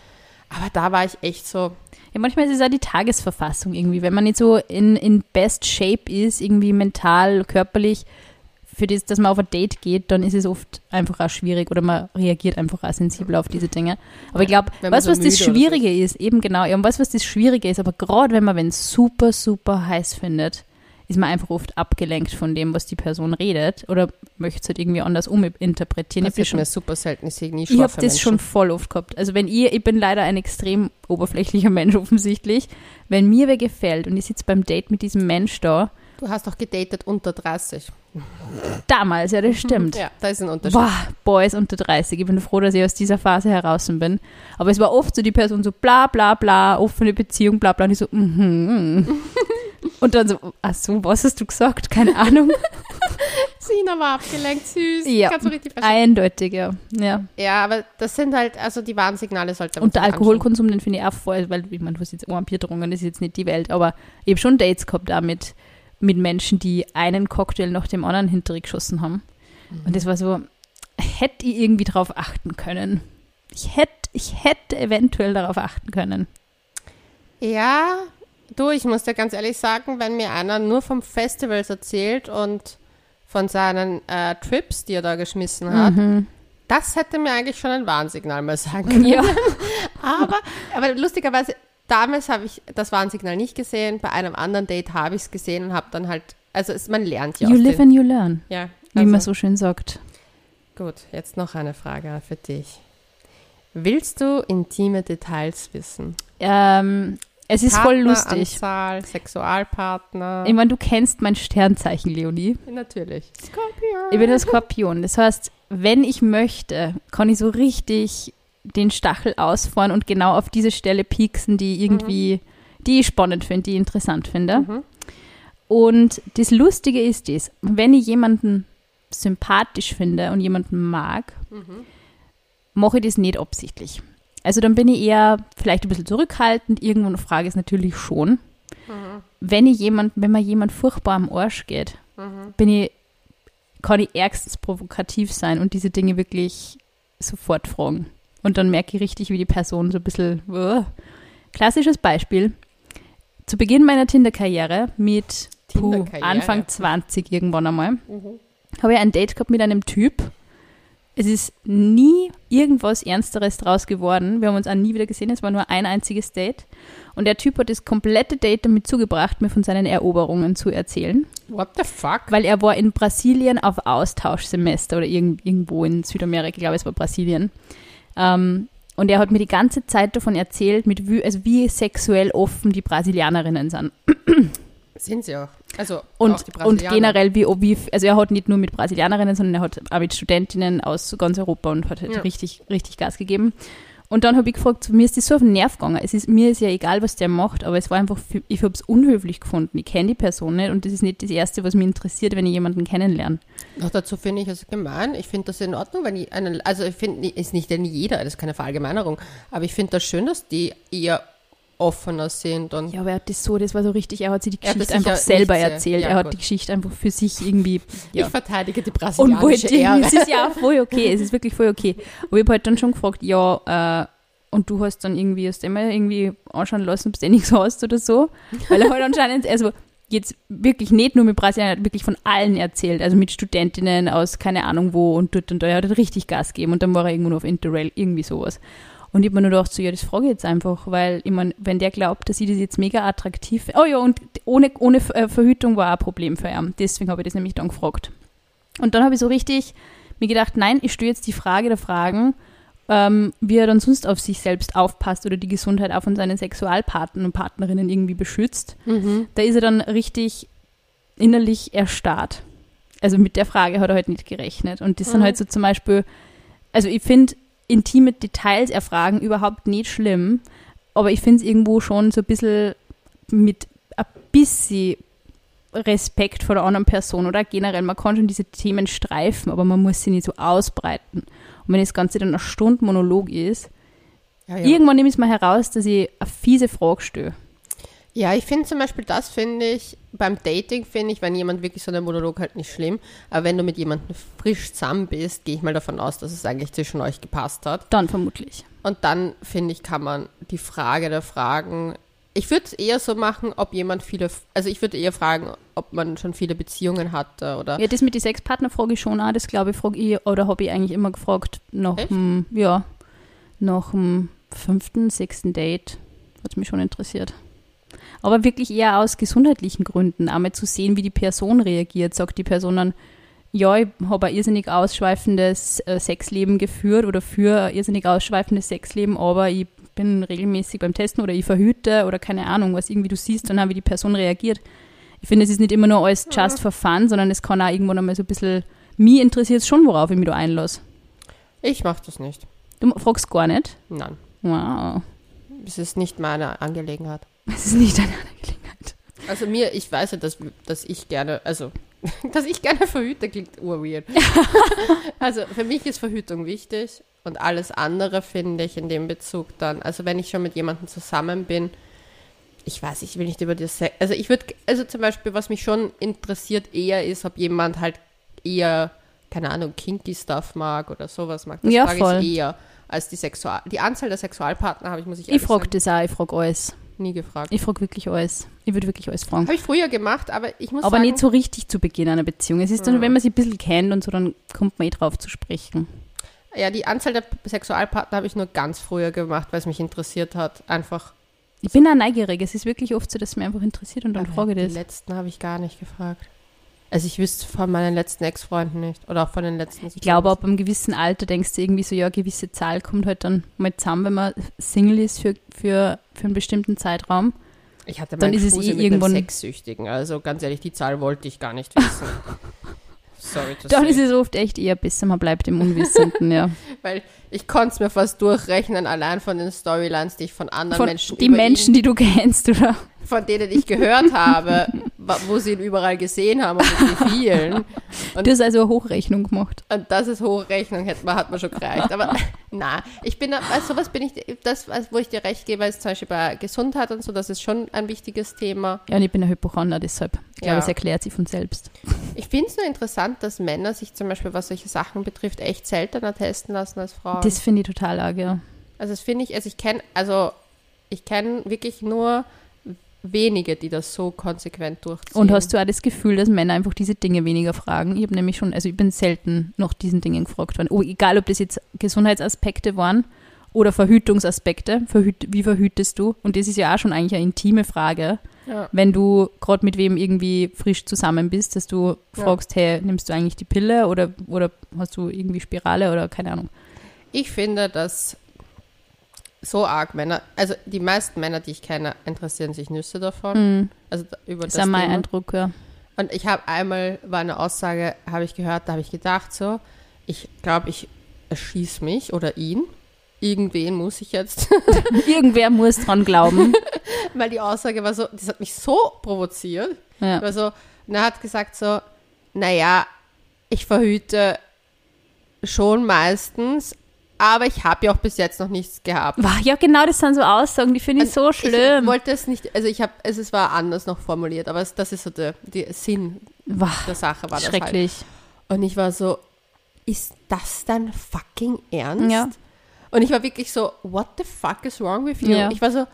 Aber da war ich echt so, Ja, manchmal ist es auch die Tagesverfassung irgendwie. Wenn man nicht so in, in best shape ist, irgendwie mental, körperlich, für das, dass man auf ein Date geht, dann ist es oft einfach auch schwierig oder man reagiert einfach auch sensibel auf diese Dinge. Aber ich glaube, weißt so du, was das oder so Schwierige ist? Eben genau, ja, und weißt du, was das Schwierige ist? Aber gerade wenn man wenn super, super heiß findet, ist man einfach oft abgelenkt von dem, was die Person redet oder möchte es halt irgendwie anders uminterpretieren. Ich das das ist schon mir super selten, ich sehe nie ich habe das schon Menschen. voll oft gehabt. Also wenn ihr, ich bin leider ein extrem oberflächlicher Mensch offensichtlich, wenn mir wer gefällt und ich sitze beim Date mit diesem Mensch da, Du hast doch gedatet unter 30. damals, ja das stimmt. Ja, da ist ein Unterschied. Boah, Boys unter 30. Ich bin froh, dass ich aus dieser Phase heraus bin. Aber es war oft so die Person so bla bla bla, offene Beziehung, bla bla. Und ich so, mhm. und dann so, ach so, was hast du gesagt? Keine Ahnung. Sina war abgelenkt, süß. Ja. Kannst du richtig verstehen. Eindeutig, ja. ja. Ja, aber das sind halt, also die Warnsignale sollte man Und der. Alkoholkonsum, den finde ich auch voll, weil ich meine, du hast jetzt auch ein Bier getrunken, das ist jetzt nicht die Welt, aber ich habe schon Dates gehabt auch mit, mit Menschen, die einen Cocktail nach dem anderen hintergeschossen haben. Und das war so, hätte ich irgendwie drauf achten können. Ich hätte, ich hätte eventuell darauf achten können. Ja, du, ich muss dir ganz ehrlich sagen, wenn mir einer nur vom Festivals erzählt und von seinen äh, Trips, die er da geschmissen hat, Mhm. das hätte mir eigentlich schon ein Warnsignal mal sein können. Ja. aber, aber lustigerweise, damals habe ich das Warnsignal nicht gesehen, bei einem anderen Date habe ich es gesehen und habe dann halt, also es, man lernt ja You live den, and you learn, Ja, wie also, man so schön sagt. Gut, jetzt noch eine Frage für dich. Willst du intime Details wissen? Ähm, es ist voll lustig. Partneranzahl, Sexualpartner. Ich meine, du kennst mein Sternzeichen, Leonie. Natürlich. Skorpion. Ich bin ein Skorpion. Das heißt, wenn ich möchte, kann ich so richtig den Stachel ausfahren und genau auf diese Stelle pieksen, die irgendwie, die ich spannend finde, die ich interessant finde. Mhm. Und das Lustige ist das, wenn ich jemanden sympathisch finde und jemanden mag, Mhm. mache ich das nicht absichtlich. Also dann bin ich eher vielleicht ein bisschen zurückhaltend, irgendwo eine Frage ist natürlich schon. Mhm. Wenn ich jemand, wenn mir jemand furchtbar am Arsch geht, Mhm. bin ich, kann ich ärgstens provokativ sein und diese Dinge wirklich sofort fragen. Und dann merke ich richtig, wie die Person so ein bisschen. Uh. Klassisches Beispiel. Zu Beginn meiner Tinder-Karriere mit puh, Tinder-Karriere. Anfang 20 irgendwann einmal, Mhm. habe ich ein Date gehabt mit einem Typ. Es ist nie irgendwas Ernsteres draus geworden. Wir haben uns auch nie wieder gesehen. Es war nur ein einziges Date. Und der Typ hat das komplette Date damit zugebracht, mir von seinen Eroberungen zu erzählen. What the fuck? Weil er war in Brasilien auf Austauschsemester oder irgend, irgendwo in Südamerika, ich glaube, es war Brasilien. Ähm, und er hat mir die ganze Zeit davon erzählt, mit wie, also wie sexuell offen die Brasilianerinnen sind. Sind sie auch. Also auch Und, die und generell, wie, wie, also er hat nicht nur mit Brasilianerinnen, sondern er hat auch mit Studentinnen aus ganz Europa und hat halt Ja. richtig, richtig Gas gegeben. Und dann habe ich gefragt, mir ist das so auf den Nerv gegangen. Es ist, mir ist ja egal, was der macht, aber es war einfach, ich habe es unhöflich gefunden. Ich kenne die Person nicht und das ist nicht das Erste, was mich interessiert, wenn ich jemanden kennenlerne. Noch dazu finde ich es gemein. Ich finde das in Ordnung, wenn ich einen, also ich finde, ist nicht denn jeder, das ist keine Verallgemeinerung, aber ich finde das schön, dass die eher offener sind und Ja, aber er hat das so, das war so richtig, er hat sich die Geschichte einfach selber erzählt. ja, er hat gut. die Geschichte einfach für sich irgendwie, ja. ich verteidige die Und brasilianische wollte, Ehre. es ist ja auch voll okay, es ist wirklich voll okay. Aber ich habe halt dann schon gefragt, ja, äh, und du hast dann irgendwie, hast du immer irgendwie anschauen lassen, ob du eh nichts hast oder so. Weil er halt anscheinend, also jetzt wirklich nicht nur mit Brasilien, er hat wirklich von allen erzählt, also mit Studentinnen aus keine Ahnung wo und dort und da, er hat halt richtig Gas gegeben und dann war er irgendwo noch auf Interrail, irgendwie sowas. Und ich habe mir nur gedacht, so, ja, das frage ich jetzt einfach, weil, ich meine, wenn der glaubt, dass ich das jetzt mega attraktiv Oh ja, und ohne, ohne äh, Verhütung war auch ein Problem für ihn. Deswegen habe ich das nämlich dann gefragt. Und dann habe ich so richtig mir gedacht, nein, ich stelle jetzt die Frage der Fragen, ähm, wie er dann sonst auf sich selbst aufpasst oder die Gesundheit auch von seinen Sexualpartnern und Partnerinnen irgendwie beschützt. Mhm. Da ist er dann richtig innerlich erstarrt. Also mit der Frage hat er halt nicht gerechnet. Und das sind Mhm. halt so zum Beispiel, also ich finde intime Details erfragen überhaupt nicht schlimm, aber ich finde es irgendwo schon so ein bisschen mit ein bisschen Respekt vor der anderen Person oder generell, man kann schon diese Themen streifen, aber man muss sie nicht so ausbreiten. Und wenn das Ganze dann eine Stunde Monolog ist, Ja, ja. irgendwann nehme ich es mal heraus, dass ich eine fiese Frage stelle. Ja, ich finde zum Beispiel, das finde ich, beim Dating finde ich, wenn jemand wirklich so einen Monolog halt nicht schlimm, aber wenn du mit jemandem frisch zusammen bist, gehe ich mal davon aus, dass es eigentlich zwischen euch gepasst hat. Dann vermutlich. Und dann, finde ich, kann man die Frage der Fragen, ich würde es eher so machen, ob jemand viele, also ich würde eher fragen, ob man schon viele Beziehungen hatte oder, Ja, das mit den Sexpartner frage ich schon auch, das glaube ich, frage ich, oder habe ich eigentlich immer gefragt, nach dem, ja, nach dem fünften, sechsten Date. Hat mich schon interessiert. Aber wirklich eher aus gesundheitlichen Gründen, einmal zu sehen, wie die Person reagiert. Sagt die Person dann, ja, ich habe ein irrsinnig ausschweifendes äh, Sexleben geführt oder für ein irrsinnig ausschweifendes Sexleben, aber ich bin regelmäßig beim Testen oder ich verhüte oder keine Ahnung, was irgendwie du siehst dann wie die Person reagiert. Ich finde, es ist nicht immer nur alles just for fun, sondern es kann auch irgendwann einmal so ein bisschen, mich interessiert es schon, worauf ich mich da einlasse. ich mache das nicht. Du fragst gar nicht. Nein, Wow. es ist nicht meine Angelegenheit. Das ist nicht deine Angelegenheit. Also mir, ich weiß ja, dass, dass ich gerne, also, dass ich gerne verhüte, klingt urweird. also für mich ist Verhütung wichtig und alles andere finde ich in dem Bezug dann, also wenn ich schon mit jemandem zusammen bin, ich weiß, ich will nicht über das, Se- also ich würde, also zum Beispiel, was mich schon interessiert eher ist, ob jemand halt eher keine Ahnung, kinky Stuff mag oder sowas mag. Das Ja, frage voll. ich eher als die Sexual... Die Anzahl der Sexualpartner habe ich, muss ich Ich frage das auch, ich frage alles. Nie gefragt. Ich frage wirklich alles. Ich würde wirklich alles fragen. Habe ich früher gemacht, aber ich muss Aber sagen... nicht so richtig zu Beginn einer Beziehung. Es ist dann, wenn man sich ein bisschen kennt und so, dann kommt man eh drauf zu sprechen. Ja, die Anzahl der Sexualpartner habe ich nur ganz früher gemacht, weil es mich interessiert hat. Einfach. Ich bin auch neugierig. Es ist wirklich oft so, dass es mich einfach interessiert und dann Aber frage ich Die das. letzten habe ich gar nicht gefragt. Also ich wüsste von meinen letzten Ex-Freunden nicht. Oder auch von den letzten. Ich glaube, ab einem gewissen Alter denkst du irgendwie so, ja, eine gewisse Zahl kommt halt dann mal zusammen, wenn man Single ist für, für, für einen bestimmten Zeitraum. Ich hatte dann ist es eh mit irgendwann- Sexsüchtigen. Also ganz ehrlich, die Zahl wollte ich gar nicht wissen. Sorry to Dann ist es oft echt eher besser, man bleibt im Unwissenden, ja. Weil ich konnte es mir fast durchrechnen, allein von den Storylines, die ich von anderen Von Menschen die Menschen, die du kennst, oder? Von denen ich gehört habe, wo sie ihn überall gesehen haben und mit wie vielen. Und Du hast also eine Hochrechnung gemacht. Und das ist Hochrechnung, hätte man, hat man schon gereicht. Aber na, ich bin, also sowas bin ich, das, also wo ich dir recht gebe, ist zum Beispiel bei Gesundheit und so, das ist schon ein wichtiges Thema. Ja, und ich bin ein Hypochonder, deshalb. Ich glaube, Ja. es erklärt sich von selbst. Ich finde es nur interessant, dass Männer sich zum Beispiel, was solche Sachen betrifft, echt seltener testen lassen als Frauen. Das finde ich total arg, ja. also das finde ich, also ich kenne, also ich kenne wirklich nur wenige, die das so konsequent durchziehen. Und hast du auch das Gefühl, dass Männer einfach diese Dinge weniger fragen? Ich habe nämlich schon, also ich bin selten nach diesen Dingen gefragt worden. Oh, egal, ob das jetzt Gesundheitsaspekte waren oder Verhütungsaspekte. Verhüt, wie verhütest du? Und das ist ja auch schon eigentlich eine intime Frage, Ja. wenn du gerade mit wem irgendwie frisch zusammen bist, dass du Ja. fragst, hey, nimmst du eigentlich die Pille oder, oder hast du irgendwie Spirale oder keine Ahnung. Ich finde, dass so arg Männer, also die meisten Männer, die ich kenne, interessieren sich Nüsse davon. Mhm. Also über Das das ist auch mein Thema. Eindruck, ja. Und ich habe einmal, war eine Aussage, habe ich gehört, da habe ich gedacht so, ich glaube, ich erschieß mich oder ihn. Irgendwen muss ich jetzt. Irgendwer muss dran glauben. Weil die Aussage war so, das hat mich so provoziert. Ja. War so, und er hat gesagt so, naja, ich verhüte schon meistens, aber ich habe ja auch bis jetzt noch nichts gehabt. Wah, Ja, genau, das sind so Aussagen, die finde ich so Ich schlimm. wollte es nicht, also ich habe, es, es war anders noch formuliert, aber es, das ist so der, der Sinn Wah, der Sache war das halt. schrecklich. Und ich war so, ist das dein fucking Ernst? Ja. Und ich war wirklich so, what the fuck is wrong with you? Ja. Ich war so,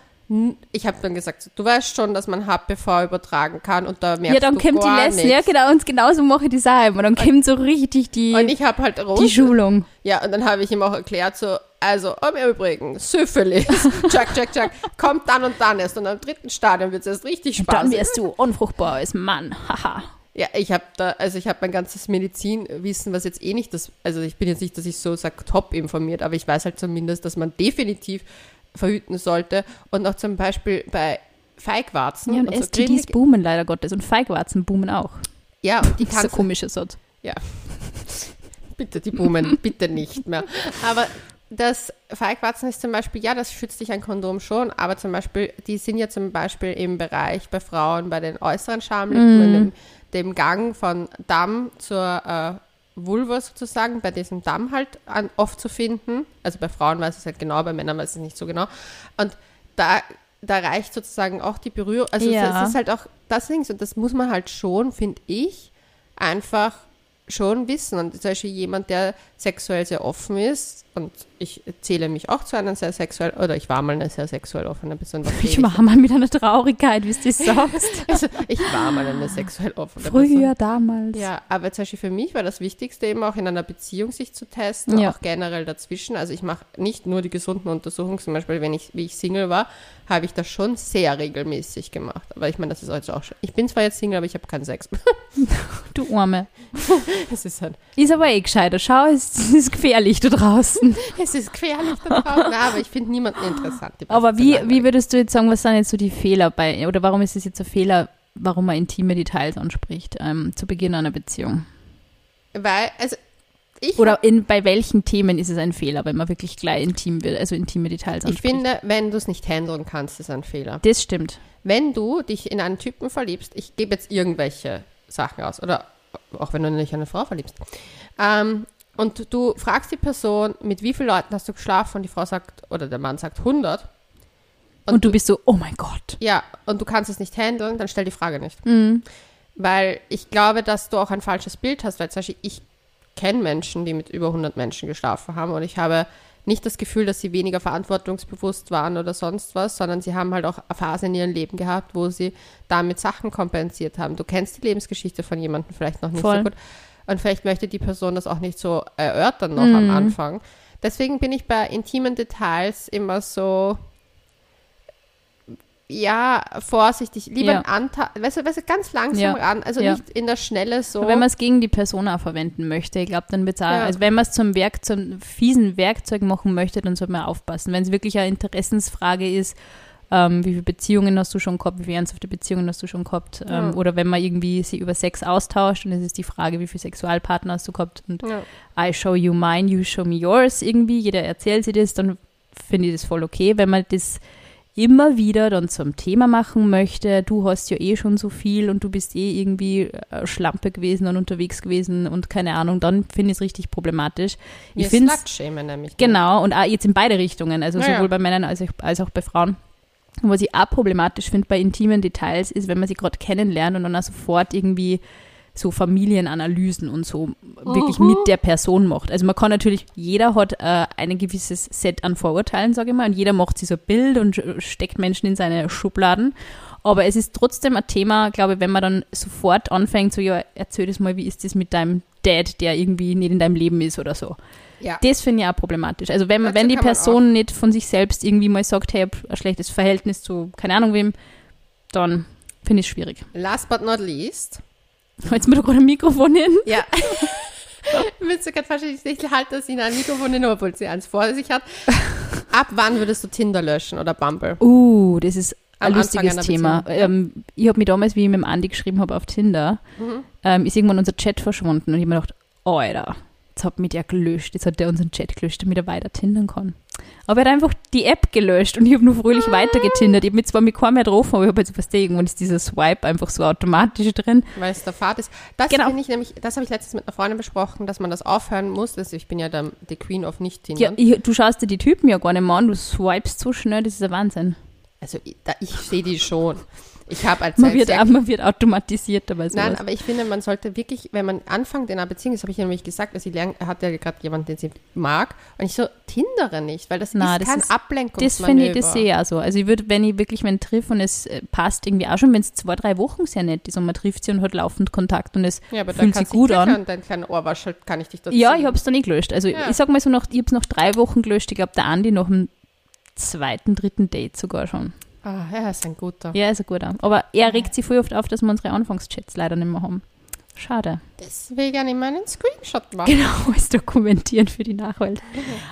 ich habe dann gesagt, du weißt schon, dass man HPV übertragen kann und da merkst Ja, dann kommt die Lesson. Ja, genau, und genauso mache ich das auch immer. Dann kommt so richtig die, Und ich habe halt die rot. Schulung. Ja, und dann habe ich ihm auch erklärt, so, also, im Übrigen, Syphilis, tschak, tschak, tschak, kommt dann und dann erst. Und am dritten Stadium wird es erst richtig Und dann wirst du unfruchtbar als Mann. Haha. Ja, ich habe da, also ich habe mein ganzes Medizinwissen, was jetzt eh nicht das, also ich bin jetzt nicht, dass ich so sage, top informiert, aber ich weiß halt zumindest, dass man definitiv verhüten sollte und auch zum Beispiel bei Feigwarzen Ja, und und so STDs Klinik- boomen leider Gottes. Und Feigwarzen boomen auch. ja, und die Das ist komischer Satz. ja, bitte die Boomen, bitte nicht mehr. Aber das Feigwarzen ist zum Beispiel, ja, das schützt dich ein Kondom schon, aber zum Beispiel, die sind ja zum Beispiel im Bereich bei Frauen bei den äußeren Schamlippen, in dem, dem Gang von Damm zur äh, Vulva sozusagen, bei diesem Damm halt an, oft zu finden. Also bei Frauen weiß ich es halt genau, bei Männern weiß ich es nicht so genau. Und da, da reicht sozusagen auch die Berührung. Also Ja. es ist halt auch das Ding, und das muss man halt schon, finde ich, einfach schon wissen. Und zum Beispiel jemand, der sexuell sehr offen ist, und ich zähle mich auch zu einer sehr sexuell, oder ich war mal eine sehr sexuell offene Person. Ich ewig- war mal mit einer Traurigkeit, wie du das sagst. Also, ich war mal eine sexuell offene Früher, Person. damals. Ja, aber zum Beispiel für mich war das Wichtigste eben auch in einer Beziehung sich zu testen, Ja. auch generell dazwischen. Also ich mache nicht nur die gesunden Untersuchungen, zum Beispiel, wenn ich, wie ich Single war, habe ich das schon sehr regelmäßig gemacht. Aber ich meine, das ist also auch schon. Ich bin zwar jetzt Single, aber ich habe keinen Sex. Du Arme. Es ist halt, Ist aber eh gescheiter. Schau, es ist gefährlich da draußen. es ist gefährlich da draußen. Na, aber ich finde niemanden interessant. Aber wie, zu wie würdest du jetzt sagen, was sind jetzt so die Fehler bei, oder warum ist es jetzt ein Fehler, warum man intime Details anspricht ähm, zu Beginn einer Beziehung? Weil, also ich Oder in, bei welchen Themen ist es ein Fehler, wenn man wirklich gleich intim wird, also intime Details Ich anspricht? finde, wenn du es nicht handeln kannst, ist ein Fehler. das stimmt. Wenn du dich in einen Typen verliebst, ich gebe jetzt irgendwelche Sachen aus, oder auch wenn du dich in eine Frau verliebst, ähm, und du fragst die Person, mit wie vielen Leuten hast du geschlafen, und die Frau sagt, oder der Mann sagt 100, Und, du bist so, oh mein Gott. ja, und du kannst es nicht handeln, dann stell die Frage nicht. Mhm. Weil ich glaube, dass du auch ein falsches Bild hast, weil zum Beispiel ich kenne Menschen, die mit über 100 Menschen geschlafen haben und ich habe nicht das Gefühl, dass sie weniger verantwortungsbewusst waren oder sonst was, sondern sie haben halt auch Phasen in ihrem Leben gehabt, wo sie damit Sachen kompensiert haben. Du kennst die Lebensgeschichte von jemandem vielleicht noch nicht Voll. so gut und vielleicht möchte die Person das auch nicht so erörtern noch am Anfang. Deswegen bin ich bei intimen Details immer so, ja, vorsichtig. Lieber Ja. ein Anteil, weißt du, weißt du, ganz langsam Ja. ran, also Ja. nicht in der Schnelle so. Wenn man es gegen die Person auch verwenden möchte, ich glaube, dann wird es auch, Ja. also wenn man es zum Werk, zum fiesen Werkzeug machen möchte, dann sollte man aufpassen. Wenn es wirklich eine Interessensfrage ist, ähm, wie viele Beziehungen hast du schon gehabt, wie viele ernsthafte Beziehungen hast du schon gehabt, ähm, oder wenn man irgendwie sie über Sex austauscht und es ist die Frage, wie viele Sexualpartner hast du gehabt und. I show you mine, you show me yours irgendwie, jeder erzählt sich das, dann finde ich das voll okay. Wenn man das immer wieder dann zum Thema machen möchte, du hast ja eh schon so viel und du bist eh irgendwie äh, Schlampe gewesen und unterwegs gewesen und keine Ahnung, dann finde ich es richtig problematisch. Ich Wir finde nämlich. Genau, und auch jetzt in beide Richtungen, also Ja, ja. sowohl bei Männern als auch, als auch bei Frauen. Und was ich auch problematisch finde bei intimen Details, ist, wenn man sie gerade kennenlernt und dann auch sofort irgendwie so Familienanalysen und so wirklich mit der Person macht. Also man kann natürlich, jeder hat äh, ein gewisses Set an Vorurteilen, sage ich mal, und jeder macht sich so ein Bild und steckt Menschen in seine Schubladen. Aber es ist trotzdem ein Thema, glaube ich, wenn man dann sofort anfängt, so, ja, erzähl das mal, wie ist das mit deinem Dad, der irgendwie nicht in deinem Leben ist oder so. Ja. Das finde ich auch problematisch. Also wenn, Dazu wenn die Person nicht von sich selbst irgendwie mal sagt, hey, ich habe ein schlechtes Verhältnis zu keine Ahnung wem, dann finde ich es schwierig. Last but not least. Jetzt mir doch gerade ein Mikrofon hin. Ja. Willst du gerade nicht halt, dass sie ein Mikrofon hin, obwohl sie eins vor sich hat. Ab wann würdest du Tinder löschen oder Bumble? Uh, das ist ein Am lustiges Thema. Ähm, ich habe mir damals, wie ich mit dem Andi geschrieben habe auf Tinder, Mhm. ähm, ist irgendwann unser Chat verschwunden und ich habe mir gedacht, Alter, jetzt hat mich der gelöscht, jetzt hat der unseren Chat gelöscht, damit er weiter tindern kann. Aber er hat einfach die App gelöscht und ich habe nur fröhlich weiter getindert. Ich habe mich zwar mit keinem mehr getroffen, aber ich habe jetzt fast irgendwann ist dieser Swipe einfach so automatisch drin. Weil es der Fahrt ist. Das Genau. ich nämlich, das habe ich letztens mit einer Freundin besprochen, dass man das aufhören muss. Also ich bin ja der, die Queen of nicht Ja, Tinder. ich, du schaust dir die Typen ja gar nicht mehr an, du swipest so schnell, das ist ein Wahnsinn. Also ich, da, ich sehe die schon. Ich habe als Man wird, sehr man wird automatisiert dabei sowas. Nein, aber ich finde, man sollte wirklich, wenn man anfängt in einer Beziehung, das habe ich ja nämlich gesagt, dass sie lernt, er hat ja gerade jemanden, den sie mag, und ich so, Tindere nicht, weil das Na, ist das kein ist- Ablenkungsmanöver. Das finde ich, das auch so. Also ich würde, wenn ich wirklich, wenn triff und es äh, passt irgendwie auch schon, wenn es zwei, drei Wochen sehr nett ist und man trifft sie und hat laufend Kontakt und es Ja, aber fühlt sich gut an. Dein kleinen Ohrwaschel kann ich dich dazu Ja, ich habe es dann eh gelöscht. Also Ja. ich sag mal so, nach, ich habe es nach drei Wochen gelöscht. Ich glaube, der Andi nach dem zweiten, dritten Date sogar schon. Ah, ja, ist ein guter. Ja, ist ein guter. Aber er regt sich voll oft auf, dass wir unsere Anfangschats leider nicht mehr haben. Schade. Deswegen immer einen Screenshot machen. Genau, als dokumentieren für die Nachwelt.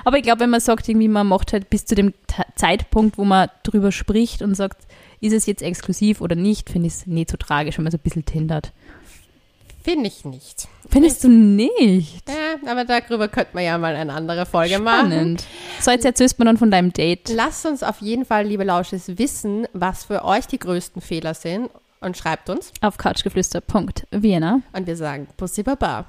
Aber ich glaube, wenn man sagt, irgendwie man macht halt bis zu dem Zeitpunkt, wo man drüber spricht und sagt, ist es jetzt exklusiv oder nicht, finde ich es nicht so tragisch, wenn man so ein bisschen tindert. Finde ich nicht. Findest du nicht? Ja, aber darüber könnte man ja mal eine andere Folge machen. Spannend. So, jetzt erzählst mir dann von deinem Date. Lasst uns auf jeden Fall, liebe Lausches, wissen, was für euch die größten Fehler sind und schreibt uns. Auf couchgeflüster.vienna. Und wir sagen Pussy Baba.